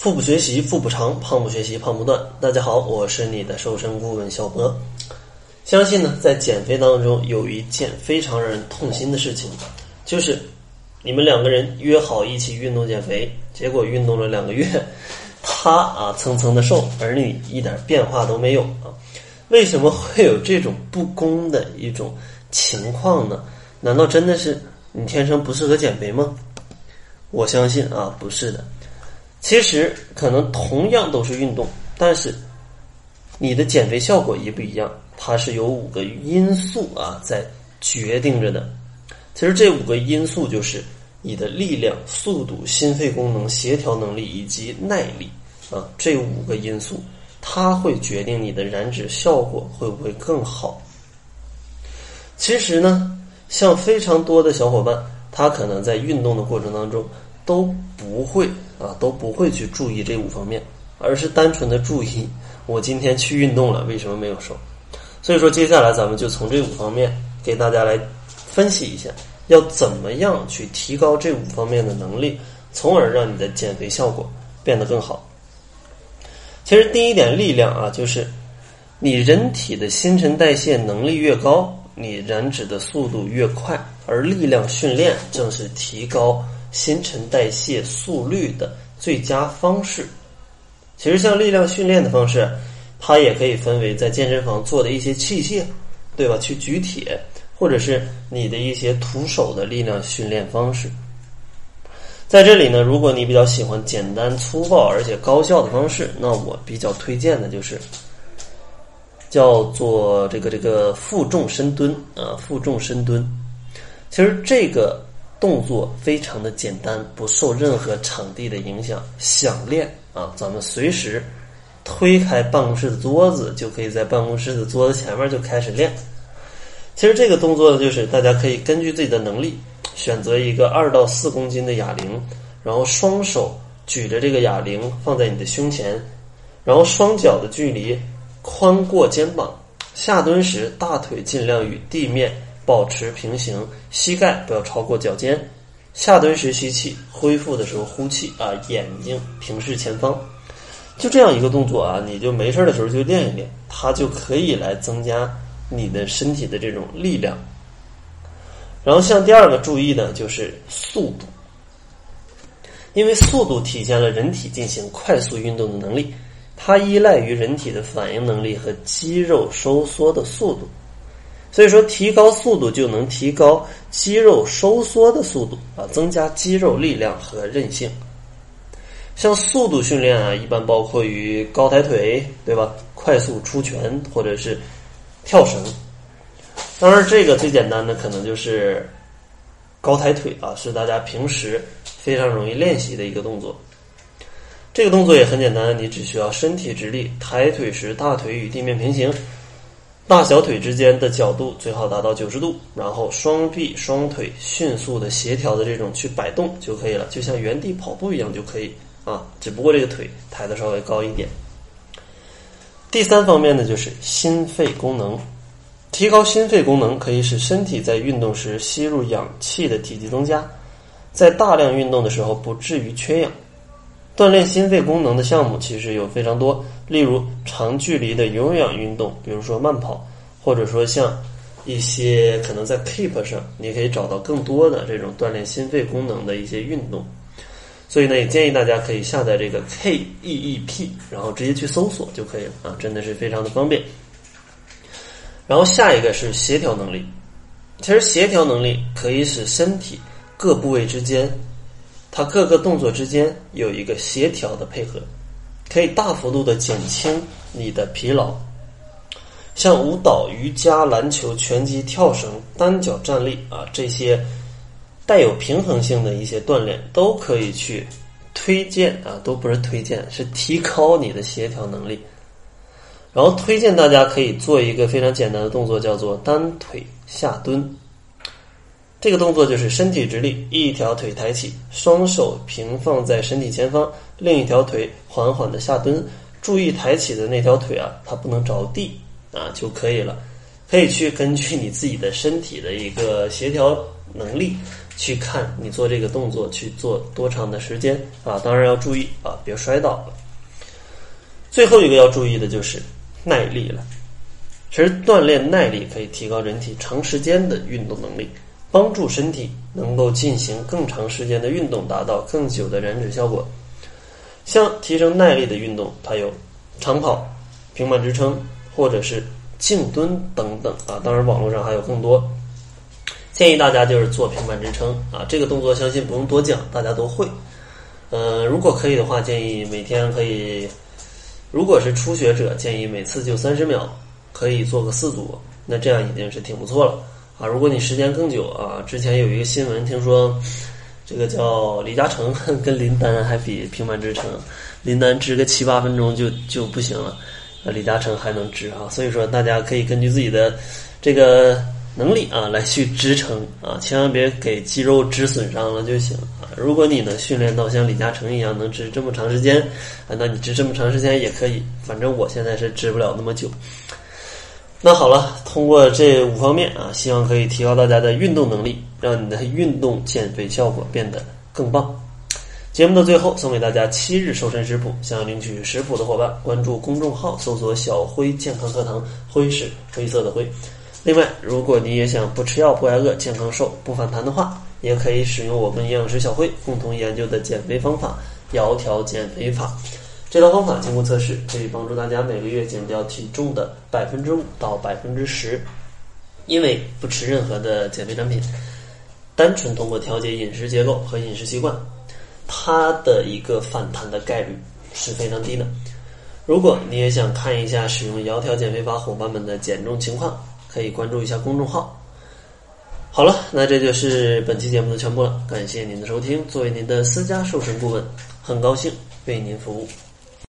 腹部学习腹部长，胖不学习胖不断。大家好，我是你的瘦身顾问小博。相信呢，在减肥当中有一件非常让人痛心的事情，就是你们两个人约好一起运动减肥，结果运动了两个月，他啊蹭蹭的瘦，而你一点变化都没有啊。为什么会有这种不公的一种情况呢？难道真的是你天生不适合减肥吗？我相信啊，不是的。其实可能同样都是运动，但是你的减肥效果一不一样，它是有五个因素啊在决定着的。其实这五个因素就是你的力量、速度、心肺功能、协调能力以及耐力啊，这五个因素。它会决定你的燃脂效果会不会更好。其实呢，像非常多的小伙伴，他可能在运动的过程当中都不会啊，都不会去注意这五方面，而是单纯的注意我今天去运动了，为什么没有瘦？所以说，接下来咱们就从这五方面给大家来分析一下，要怎么样去提高这五方面的能力，从而让你的减肥效果变得更好。其实第一点力量啊，就是你人体的新陈代谢能力越高，你燃脂的速度越快，而力量训练正是提高新陈代谢速率的最佳方式。其实像力量训练的方式，它也可以分为在健身房做的一些器械，对吧？去举铁，或者是你的一些徒手的力量训练方式。在这里呢，如果你比较喜欢简单粗暴而且高效的方式，那我比较推荐的就是叫做这个这个负重深蹲啊，负重深蹲。其实这个动作非常的简单，不受任何场地的影响，想练啊，咱们随时推开办公室的桌子，就可以在办公室的桌子前面就开始练。其实这个动作呢，就是大家可以根据自己的能力。选择一个二到四公斤的哑铃，然后双手举着这个哑铃放在你的胸前，然后双脚的距离宽过肩膀。下蹲时，大腿尽量与地面保持平行，膝盖不要超过脚尖。下蹲时吸气，恢复的时候呼气啊，眼睛平视前方。就这样一个动作啊，你就没事的时候就练一练，它就可以来增加你的身体的这种力量。然后，像第二个注意的就是速度，因为速度体现了人体进行快速运动的能力，它依赖于人体的反应能力和肌肉收缩的速度。所以说，提高速度就能提高肌肉收缩的速度啊，增加肌肉力量和韧性。像速度训练啊，一般包括于高抬腿，对吧？快速出拳或者是跳绳。当然，这个最简单的可能就是高抬腿啊，是大家平时非常容易练习的一个动作。这个动作也很简单，你只需要身体直立，抬腿时大腿与地面平行，大小腿之间的角度最好达到九十度，然后双臂双腿迅速的协调的这种去摆动就可以了，就像原地跑步一样就可以啊。只不过这个腿抬的稍微高一点。第三方面呢，就是心肺功能。提高心肺功能可以使身体在运动时吸入氧气的体积增加，在大量运动的时候不至于缺氧。锻炼心肺功能的项目其实有非常多，例如长距离的有氧运动，比如说慢跑，或者说像一些可能在 Keep 上，你可以找到更多的这种锻炼心肺功能的一些运动。所以呢，也建议大家可以下载这个 Keep，然后直接去搜索就可以了啊，真的是非常的方便。然后下一个是协调能力，其实协调能力可以使身体各部位之间，它各个动作之间有一个协调的配合，可以大幅度的减轻你的疲劳。像舞蹈、瑜伽、篮球、拳击、跳绳、单脚站立啊这些带有平衡性的一些锻炼，都可以去推荐啊，都不是推荐，是提高你的协调能力。然后推荐大家可以做一个非常简单的动作，叫做单腿下蹲。这个动作就是身体直立，一条腿抬起，双手平放在身体前方，另一条腿缓缓的下蹲。注意抬起的那条腿啊，它不能着地啊就可以了。可以去根据你自己的身体的一个协调能力，去看你做这个动作去做多长的时间啊，当然要注意啊，别摔倒了。最后一个要注意的就是耐力了。其实锻炼耐力可以提高人体长时间的运动能力，帮助身体能够进行更长时间的运动，达到更久的燃脂效果。像提升耐力的运动，它有长跑、平板支撑或者是静蹲等等啊。当然，网络上还有更多。建议大家就是做平板支撑啊，这个动作相信不用多讲，大家都会。呃，如果可以的话，建议每天可以，如果是初学者，建议每次就三十秒。可以做个四组，那这样已经是挺不错了啊！如果你时间更久啊，之前有一个新闻，听说这个叫李嘉诚跟林丹还比平板支撑，林丹支个七八分钟就就不行了，啊，李嘉诚还能支啊！所以说大家可以根据自己的这个能力啊来去支撑啊，千万别给肌肉支损伤了就行啊！如果你能训练到像李嘉诚一样能支这么长时间啊，那你支这么长时间也可以，反正我现在是支不了那么久。那好了，通过这五方面啊，希望可以提高大家的运动能力，让你的运动减肥效果变得更棒。节目的最后送给大家七日瘦身食谱，想要领取食谱的伙伴，关注公众号搜索“小辉健康课堂”，辉是灰色的灰。另外，如果你也想不吃药不挨饿、健康瘦不反弹的话，也可以使用我们营养师小辉共同研究的减肥方法——窈窕减肥法。这套方法经过测试，可以帮助大家每个月减掉体重的百分之五到百分之十。因为不吃任何的减肥产品，单纯通过调节饮食结构和饮食习惯，它的一个反弹的概率是非常低的。如果你也想看一下使用窈窕减肥法伙伴们的减重情况，可以关注一下公众号。好了，那这就是本期节目的全部了。感谢您的收听，作为您的私家瘦身顾问，很高兴为您服务。